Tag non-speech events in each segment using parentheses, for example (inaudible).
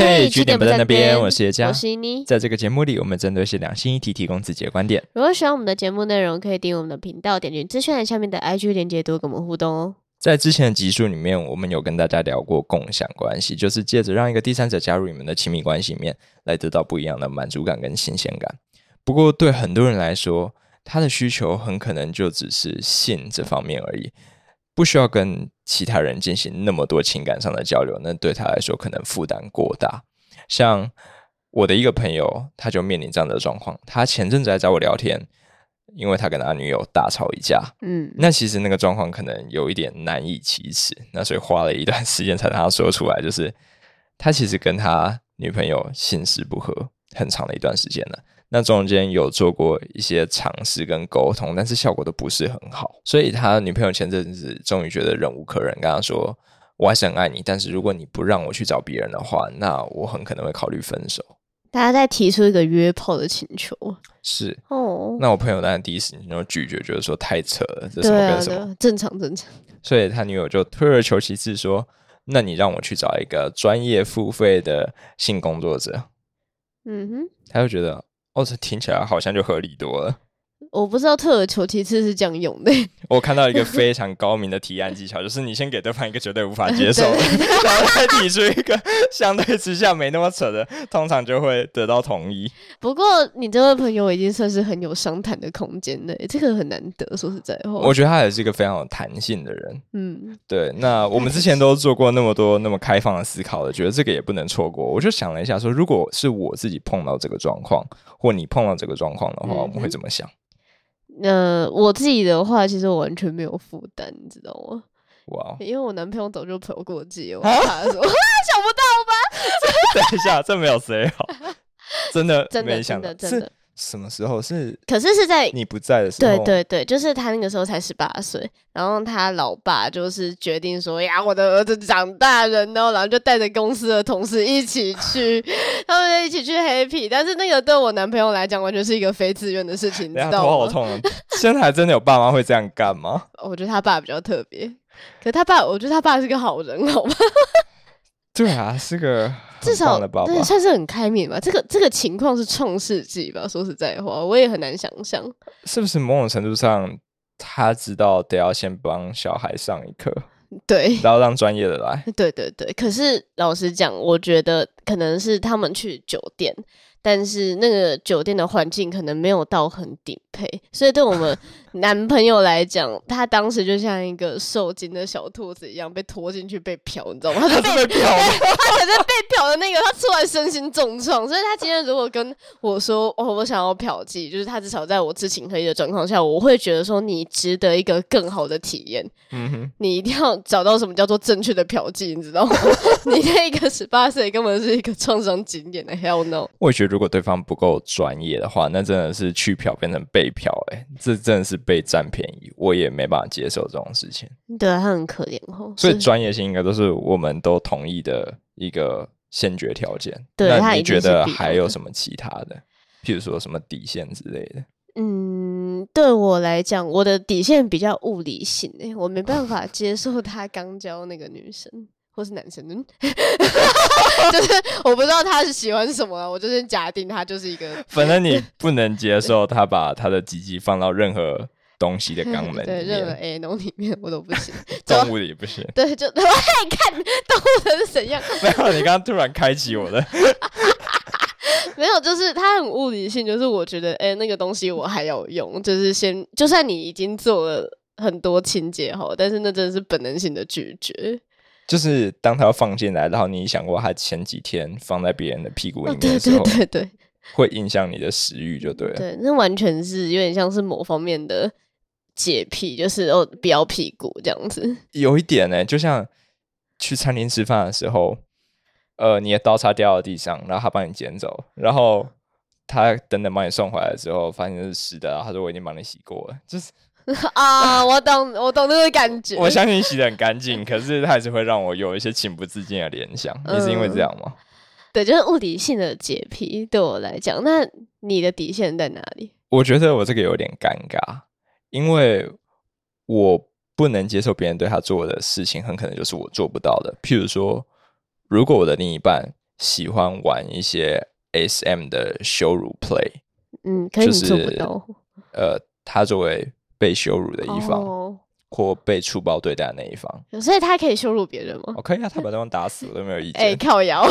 嘿，据点不在那边，我是叶佳，我是妮。在这个节目里，我们针对一些两性议题提供自己的观点。如果喜欢我们的节目内容，可以订阅我们的频道，点击资讯栏下面的 IG 连接，多跟我们互动哦。在之前的集数里面，我们有跟大家聊过共享关系，就是借着让一个第三者加入你们的亲密关系里面，来得到不一样的满足感跟新鲜感。不过，对很多人来说，他的需求很可能就只是性这方面而已。不需要跟其他人进行那么多情感上的交流，那对他来说可能负担过大。像我的一个朋友，他就面临这样的状况。他前阵子来找我聊天，因为他跟他女友大吵一架。嗯，那其实那个状况可能有一点难以启齿，那所以花了一段时间才让他说出来。就是他其实跟他女朋友性事不合很长的一段时间了。那中间有做过一些尝试跟沟通，但是效果都不是很好，所以他女朋友前阵子终于觉得忍无可忍，跟他说：“我还是很爱你，但是如果你不让我去找别人的话，那我很可能会考虑分手。”大家在提出一个约炮的请求，是哦。那我朋友当然第一时间就拒绝，觉得说太扯了，这什么跟什么，啊、正常正常。(laughs) 所以他女友就退而求其次说：“那你让我去找一个专业付费的性工作者。”嗯哼，他就觉得。哦，这听起来好像就合理多了。我不知道退而求其次是这样用的。(laughs) 我看到一个非常高明的提案技巧，就是你先给对方一个绝对无法接受 (laughs) 的，然后再提出一个相对之下没那么扯的，通常就会得到同意。(laughs) 不过你这位朋友已经算是很有商谈的空间了，这个很难得。说实在话，我觉得他也是一个非常有弹性的人。嗯，对。那我们之前都做过那么多那么开放的思考了，觉得这个也不能错过。我就想了一下说，说如果是我自己碰到这个状况，或你碰到这个状况的话，我们会怎么想？呃，我自己的话，其实我完全没有负担，你知道吗？哇因为我男朋友早就嫖过妓，我怕说，(laughs) 想不到吧？(laughs) 等一下，这没有谁好，真的，(laughs) 真的没想到，真的。什么时候是？可是是在你不在的时候。对对对，就是他那个时候才十八岁，然后他老爸就是决定说：“呀，我的儿子长大人哦。”然后就带着公司的同事一起去，(laughs) 他们就一起去 happy。但是那个对我男朋友来讲，完全是一个非自愿的事情，你知道吗？头好痛啊！(laughs) 现在还真的有爸妈会这样干吗？我觉得他爸比较特别，可他爸，我觉得他爸是个好人，好吗？对啊，是个。至少对，算是很开明吧。这个这个情况是创世纪吧？说实在话，我也很难想象，是不是某种程度上，他知道得要先帮小孩上一课，对，然后让专业的来。对对对。可是老实讲，我觉得可能是他们去酒店。但是那个酒店的环境可能没有到很顶配，所以对我们男朋友来讲，他当时就像一个受惊的小兔子一样被拖进去被嫖，你知道吗？他 (laughs) 被嫖，他才是被嫖的那个，他出来身心重创。所以他今天如果跟我说哦，我想要嫖妓，就是他至少在我知情合意的状况下，我会觉得说你值得一个更好的体验。嗯哼，你一定要找到什么叫做正确的嫖妓，你知道吗？你那个十八岁根本是一个创伤经典的 hell no。我觉得。如果对方不够专业的话，那真的是去嫖变成被嫖，哎，这真的是被占便宜，我也没办法接受这种事情。对，他很可怜哦。所以专业性应该都是我们都同意的一个先决条件。对，那你觉得还有什么其他的？譬如说什么底线之类的？嗯，对我来讲，我的底线比较物理性，诶，我没办法接受他刚交那个女生。或是男生，(laughs) 就是我不知道他是喜欢什么，我就是假定他就是一个。(laughs) 反正你不能接受他把他的鸡鸡放到任何东西的肛门里面，对，任何 anal 里面我都不行，(laughs) 动物的也不行。对，就我爱看动物的是怎样。没有，你刚刚突然开启我的，没有，就是他很物理性，就是我觉得，哎、欸，那个东西我还要用，就是先，就算你已经做了很多清洁后，但是那真的是本能性的拒绝。就是当他要放进来，然后你想过他前几天放在别人的屁股里面的时候，哦、对对对对，会影响你的食欲，就对了。对，那完全是有点像是某方面的洁癖，就是哦，不要屁股这样子。有一点呢、欸，就像去餐厅吃饭的时候，呃，你的刀叉掉到地上，然后他帮你捡走，然后他等等帮你送回来的时候，发现是湿的，然后他说我已经帮你洗过了，就是。(laughs) 啊，我懂，我懂那个感觉。我相信你洗的很干净，可是它还是会让我有一些情不自禁的联想。你、嗯、是因为这样吗？对，就是物理性的洁癖，对我来讲，那你的底线在哪里？我觉得我这个有点尴尬，因为我不能接受别人对他做的事情，很可能就是我做不到的。譬如说，如果我的另一半喜欢玩一些 SM 的羞辱 play。嗯，可以你做不到。就是、呃，他作为被羞辱的一方。哦或被粗暴对待的那一方，所以他可以羞辱别人吗？我可以啊，他把对方打死我都没有意见。哎、欸，靠摇，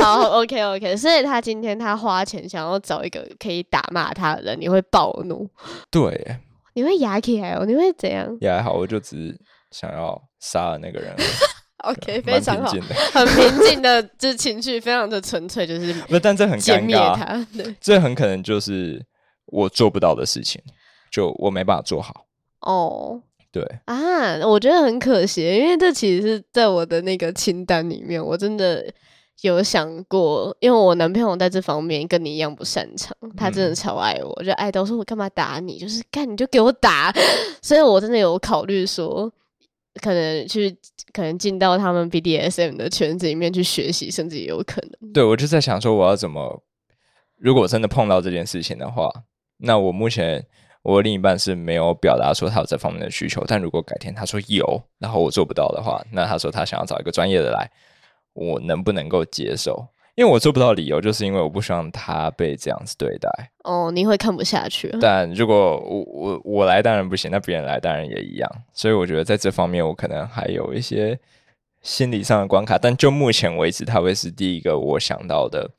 好，OK OK。所以他今天他花钱想要找一个可以打骂他的人，你会暴怒？对，你会牙起来哦？你会怎样？也还好，我就只是想要杀了那个人。(laughs) OK，非常好，很平静的，就是情绪非常的纯粹，就是不，但这很尴尬。对，这很可能就是我做不到的事情，就我没办法做好。哦。对啊，我觉得很可惜，因为这其实是在我的那个清单里面，我真的有想过，因为我男朋友在这方面跟你一样不擅长，他真的超爱我，就爱到说我干嘛打你，就是干你就给我打，(laughs) 所以我真的有考虑说，可能去可能进到他们 BDSM 的圈子里面去学习，甚至也有可能。对，我就在想说，我要怎么，如果真的碰到这件事情的话，那我目前。我另一半是没有表达说他有这方面的需求，但如果改天他说有，然后我做不到的话，那他说他想要找一个专业的来，我能不能够接受？因为我做不到理由就是因为我不希望他被这样子对待。哦，你会看不下去。但如果我我我来当然不行，那别人来当然也一样。所以我觉得在这方面我可能还有一些心理上的关卡，但就目前为止，他会是第一个我想到的。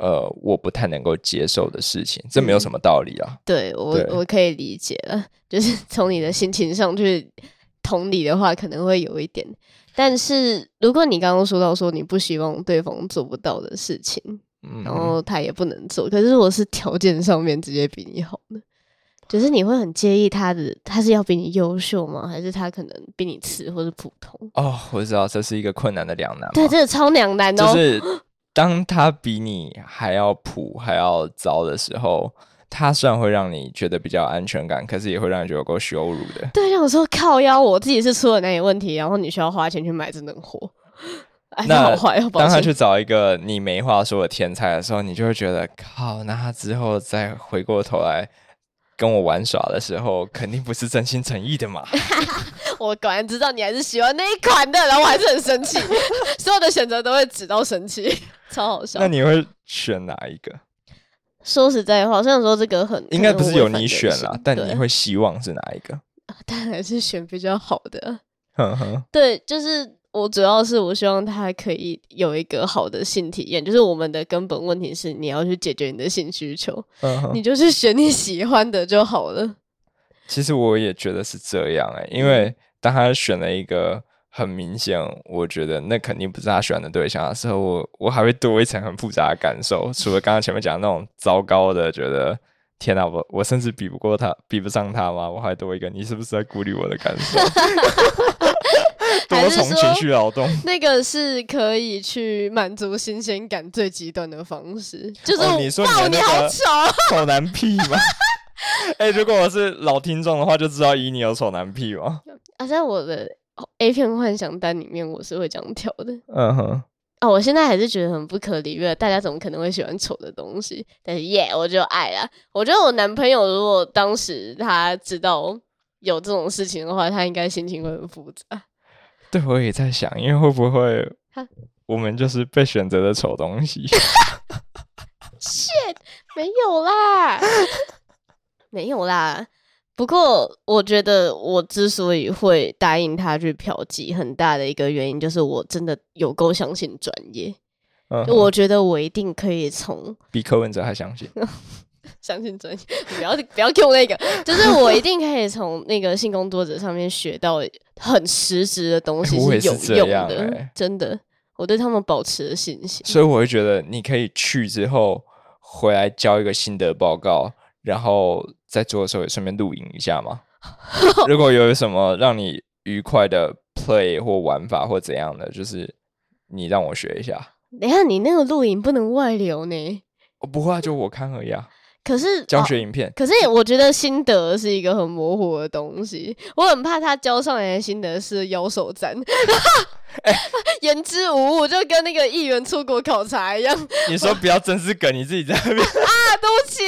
呃，我不太能够接受的事情，这没有什么道理啊。嗯、对我，对我可以理解了，(laughs) 就是从你的心情上去同理的话，可能会有一点。但是如果你刚刚说到说你不希望对方做不到的事情，嗯、然后他也不能做，可是我是条件上面直接比你好的，就是你会很介意他的，他是要比你优秀吗？还是他可能比你次或是普通？哦，我知道这是一个困难的两难。对，这个超两难、哦，就是。当他比你还要普还要糟的时候，他虽然会让你觉得比较安全感，可是也会让你觉得够羞辱的。对，有时候靠腰，我自己是出了哪点问题，然后你需要花钱去买这能货，(laughs) 那。当他去找一个你没话说的天才的时候，你就会觉得靠，那他之后再回过头来跟我玩耍的时候，肯定不是真心诚意的嘛。(laughs) (laughs) 我果然知道你还是喜欢那一款的，然后我还是很生气，所有的选择都会指到生气，超好笑。那你会选哪一个？说实在话，虽然说这个很应该不是由你选啦，但你会希望是哪一个？当然是选比较好的。呵呵对，就是我主要是我希望他可以有一个好的性体验，就是我们的根本问题是你要去解决你的性需求，你就是选你喜欢的就好了。其实我也觉得是这样哎、欸，因为。当他选了一个很明显，我觉得那肯定不是他选的对象的时候，我我还会多一层很复杂的感受。除了刚刚前面讲的那种糟糕的，觉得天哪，我我甚至比不过他，比不上他吗？我还多一个，你是不是在孤立我的感受？(laughs) 多重情绪劳动，(laughs) 那个是可以去满足新鲜感最极端的方式，就是、哦、你说你，好丑，丑男癖吗？哎、欸，如果我是老听众的话，就知道以你有丑男癖吗？啊，在我的 A 片幻想单里面，我是会这样挑的。嗯哼，啊、哦，我现在还是觉得很不可理喻，大家怎么可能会喜欢丑的东西？但是耶，我就爱了。我觉得我男朋友如果当时他知道有这种事情的话，他应该心情会很复杂。对，我也在想，因为会不会我们就是被选择的丑东西？shit，没有啦，(laughs) 没有啦。不过，我觉得我之所以会答应他去嫖妓，很大的一个原因就是我真的有够相信专业。嗯、uh，huh. 我觉得我一定可以从比柯文哲还相信，(laughs) 相信专业。不要不要 Q 那个，就是我一定可以从那个性工作者上面学到很实质的东西，是有用的。欸、真的，我对他们保持了信心。所以我会觉得你可以去之后回来交一个心得报告。然后在做的时候也顺便录影一下嘛。(laughs) 如果有什么让你愉快的 play 或玩法或怎样的，就是你让我学一下。等下你那个录影不能外流呢？我不会啊，就我看而已啊。可是教学影片，可是我觉得心得是一个很模糊的东西，我很怕他交上来的心得是腰手赞 (laughs) (laughs) 言之无物，就跟那个议员出国考察一样。你说不要真是梗，你自己在那边啊，对不起。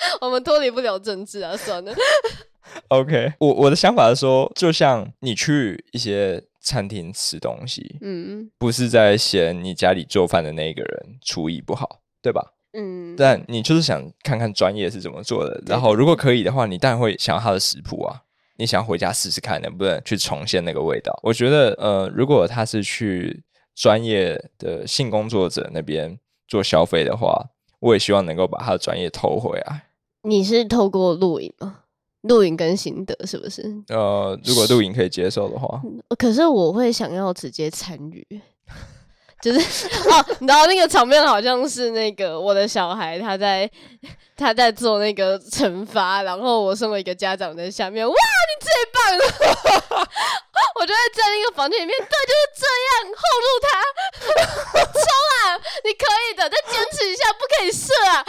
(laughs) 我们脱离不了政治啊，算了。(laughs) OK，我我的想法是说，就像你去一些餐厅吃东西，嗯，不是在嫌你家里做饭的那个人厨艺不好，对吧？嗯，但你就是想看看专业是怎么做的，然后如果可以的话，你当然会想要他的食谱啊，你想回家试试看能不能去重现那个味道。我觉得，呃，如果他是去专业的性工作者那边做消费的话，我也希望能够把他的专业偷回来。你是透过录影吗？录影跟心得是不是？呃，如果录影可以接受的话，可是我会想要直接参与。(laughs) 就是哦，你知道那个场面好像是那个我的小孩他在他在做那个惩罚，然后我身为一个家长在下面，哇，你最棒了！(laughs) 我就会在那个房间里面，对，就是这样，后路他 (laughs) 冲啊，你可以的，再坚持一下，不可以射啊！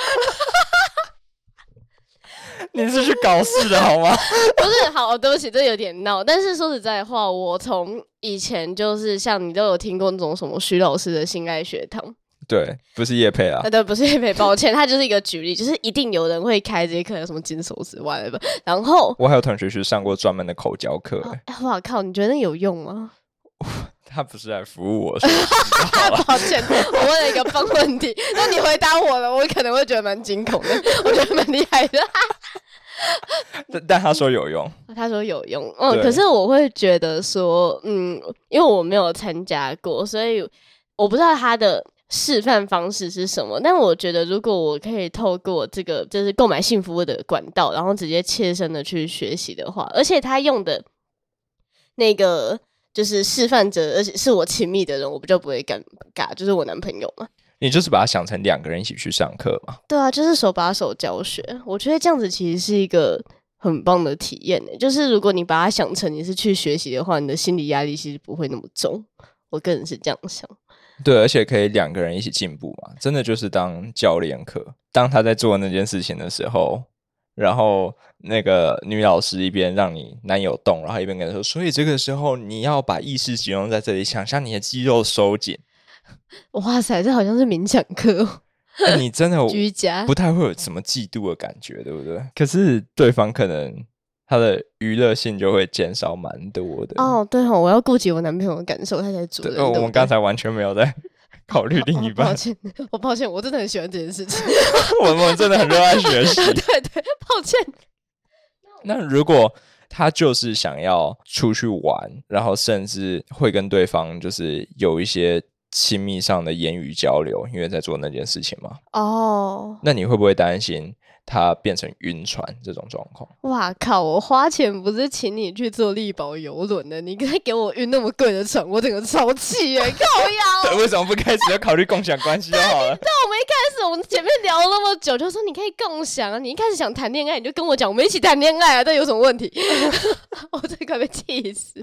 你是去搞事的好吗？(laughs) 不是，好，对不起，这有点闹。但是说实在话，我从以前就是像你都有听过那种什么徐老师的性爱学堂，对，不是叶佩啊，对，不是叶佩，抱歉，他就是一个举例，就是一定有人会开这些课，有什么金手指外的。然后我还有同学去上过专门的口交课，哎，哇靠，你觉得有用吗？(laughs) 他不是来服务我，(laughs) 抱歉，我问了一个笨问题，那你回答我了，我可能会觉得蛮惊恐的，我觉得蛮厉害的。(laughs) 但但他说有用，他说有用，嗯，可是我会觉得说，嗯，因为我没有参加过，所以我不知道他的示范方式是什么。但我觉得，如果我可以透过这个就是购买性服务的管道，然后直接切身的去学习的话，而且他用的那个。就是示范者，而且是我亲密的人，我不就不会尴尬，就是我男朋友嘛。你就是把它想成两个人一起去上课嘛？对啊，就是手把手教学。我觉得这样子其实是一个很棒的体验呢。就是如果你把它想成你是去学习的话，你的心理压力其实不会那么重。我个人是这样想。对，而且可以两个人一起进步嘛。真的就是当教练课，当他在做那件事情的时候。然后那个女老师一边让你男友动，然后一边跟他说：“所以这个时候你要把意识集中在这里，想象你的肌肉收紧。” (laughs) 哇塞，这好像是冥想课。(laughs) 你真的 (laughs) 居家不太会有什么嫉妒的感觉，对不对？可是对方可能他的娱乐性就会减少蛮多的。哦，对哦，我要顾及我男朋友的感受，他才主动。我们刚才完全没有在。考虑另一半，抱歉，我抱歉，我真的很喜欢这件事情。我们真的很热爱学习。对对，抱歉。那如果他就是想要出去玩，然后甚至会跟对方就是有一些亲密上的言语交流，因为在做那件事情嘛。哦。那你会不会担心？他变成晕船这种状况，哇靠！我花钱不是请你去坐力宝游轮的，你该给我晕那么贵的船，我整个超气耶！靠腰，为什么不开始要考虑共享关系就好了？(laughs) 但我们一开始我们前面聊了那么久，就说你可以共享啊，你一开始想谈恋爱，你就跟我讲，我们一起谈恋爱啊，这有什么问题？(laughs) 我这快被气死！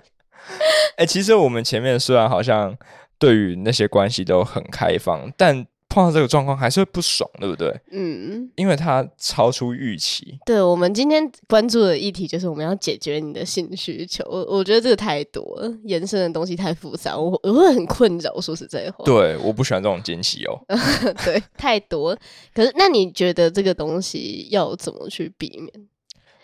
哎、欸，其实我们前面虽然好像对于那些关系都很开放，但。碰到这个状况还是会不爽，对不对？嗯，因为它超出预期。对，我们今天关注的议题就是我们要解决你的性需求。我我觉得这个太多了，延伸的东西太复杂，我我会很困扰。说实在话，对，我不喜欢这种惊喜哦。(laughs) 对，太多。可是，那你觉得这个东西要怎么去避免？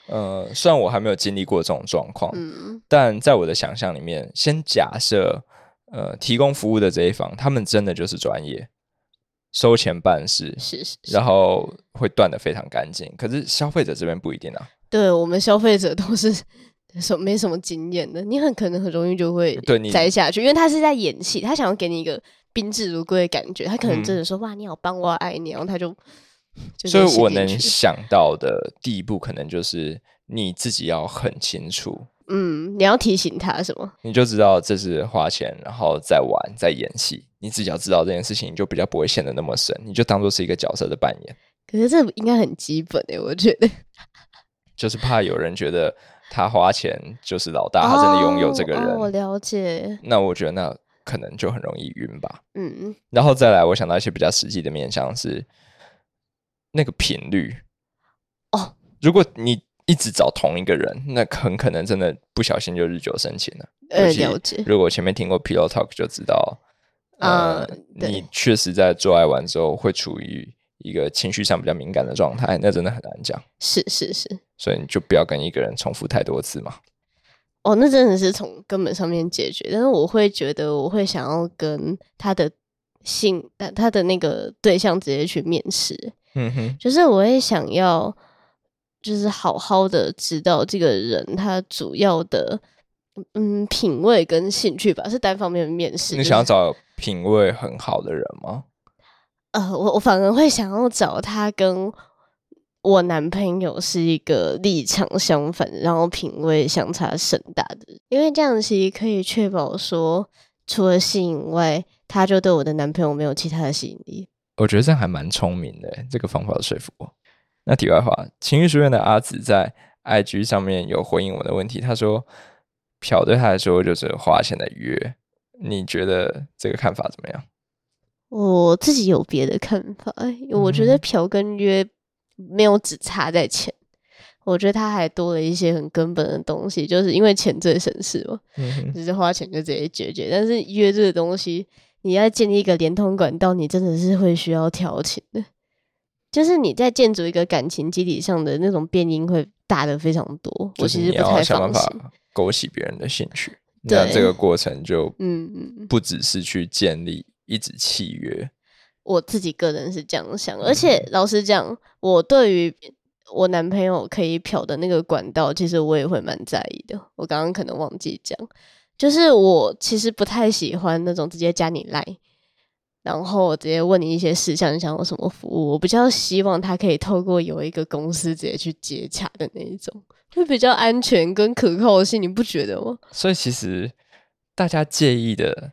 呃，虽然我还没有经历过这种状况，嗯，但在我的想象里面，先假设，呃，提供服务的这一方，他们真的就是专业。收钱办事是是，是，然后会断的非常干净。可是消费者这边不一定啊。对，我们消费者都是 (laughs) 什没什么经验的，你很可能很容易就会对你栽下去，因为他是在演戏，他想要给你一个宾至如归的感觉，他可能真的说、嗯、哇你好棒，我爱你，然后他就，就所以我能想到的第一步，可能就是你自己要很清楚。嗯，你要提醒他什么？你就知道这是花钱，然后再玩，再演戏。你只要知道这件事情，你就比较不会陷得那么深。你就当做是一个角色的扮演。可是这应该很基本诶，我觉得。(laughs) 就是怕有人觉得他花钱就是老大，他真的拥有这个人。哦哦、我了解。那我觉得那可能就很容易晕吧。嗯。然后再来，我想到一些比较实际的面向是那个频率。哦。如果你。一直找同一个人，那很可能真的不小心就日久生情了。呃，了解。如果前面听过 Pillow Talk 就知道，呃，嗯、你确实在做爱完之后会处于一个情绪上比较敏感的状态，那真的很难讲。是是是。所以你就不要跟一个人重复太多次嘛。哦，那真的是从根本上面解决。但是我会觉得，我会想要跟他的性，他的那个对象直接去面试。嗯哼，就是我会想要，就是好好的知道这个人他主要的嗯品味跟兴趣吧，是单方面的面试。你想要找品味很好的人吗？呃，我我反而会想要找他跟。我男朋友是一个立场相反，然后品味相差甚大的，因为这样其实可以确保说，除了吸引外，他就对我的男朋友没有其他的吸引力。我觉得这样还蛮聪明的，这个方法说服我。那题外话，情欲书院的阿紫在 IG 上面有回应我的问题，他说，嫖对他来说就是花钱的约，你觉得这个看法怎么样？我自己有别的看法，我觉得嫖跟约。没有只差在钱，我觉得他还多了一些很根本的东西，就是因为钱最省事嘛，嗯、哼只是花钱就直接解决。但是约这个东西，你要建立一个连通管道，你真的是会需要调情的，就是你在建筑一个感情基底上的那种变音会大的非常多。我其实不太放心勾起别人的兴趣，那这个过程就嗯不只是去建立一纸契约。我自己个人是这样想，而且老实讲，我对于我男朋友可以嫖的那个管道，其实我也会蛮在意的。我刚刚可能忘记讲，就是我其实不太喜欢那种直接加你赖，然后直接问你一些事项，你想要什么服务。我比较希望他可以透过有一个公司直接去接洽的那一种，会比较安全跟可靠性，你不觉得吗？所以其实大家介意的，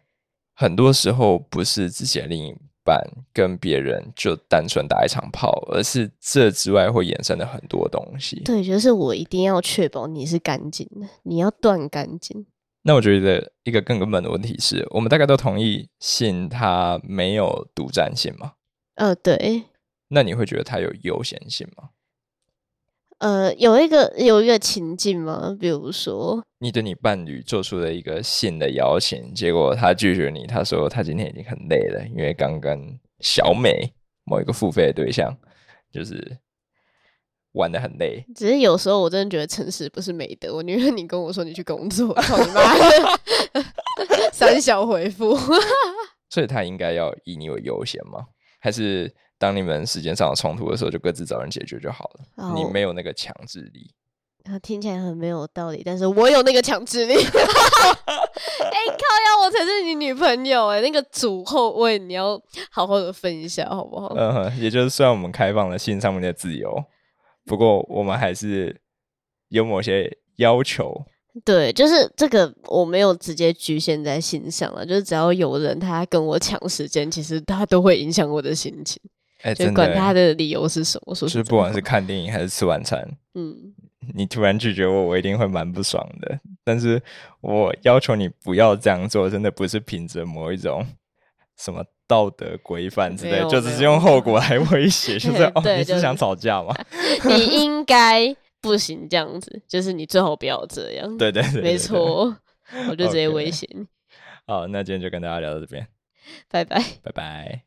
很多时候不是自己的另一半跟别人就单纯打一场炮，而是这之外会衍生的很多东西。对，就是我一定要确保你是干净的，你要断干净。那我觉得一个更根本的问题是我们大概都同意性它没有独占性吗？呃，对。那你会觉得它有优先性吗？呃，有一个有一个情境吗？比如说，你对你伴侣做出了一个性的邀请，结果他拒绝你，他说他今天已经很累了，因为刚跟小美某一个付费的对象就是玩的很累。只是有时候我真的觉得诚实不是美德，我宁愿你跟我说你去工作，操你妈！三小回复，(laughs) 所以他应该要以你为优先吗？还是？当你们时间上有冲突的时候，就各自找人解决就好了。Oh, 你没有那个强制力。他听起来很没有道理，但是我有那个强制力。(laughs) 哎、欸，靠呀，我才是你女朋友哎，那个主后位你要好好的分一下，好不好？嗯哼，也就是虽然我们开放了性上面的自由，不过我们还是有某些要求。对，就是这个我没有直接局限在心上了，就是只要有人他跟我抢时间，其实他都会影响我的心情。哎，就管他的理由是什么，说是不管是看电影还是吃晚餐，嗯，你突然拒绝我，我一定会蛮不爽的。但是我要求你不要这样做，真的不是凭着某一种什么道德规范之类，就只是用后果来威胁，(laughs) 就是哦，你是想吵架吗？(laughs) 你应该不行这样子，就是你最好不要这样。对对对，没错，我就直接威胁你。好，那今天就跟大家聊到这边，拜拜，拜拜。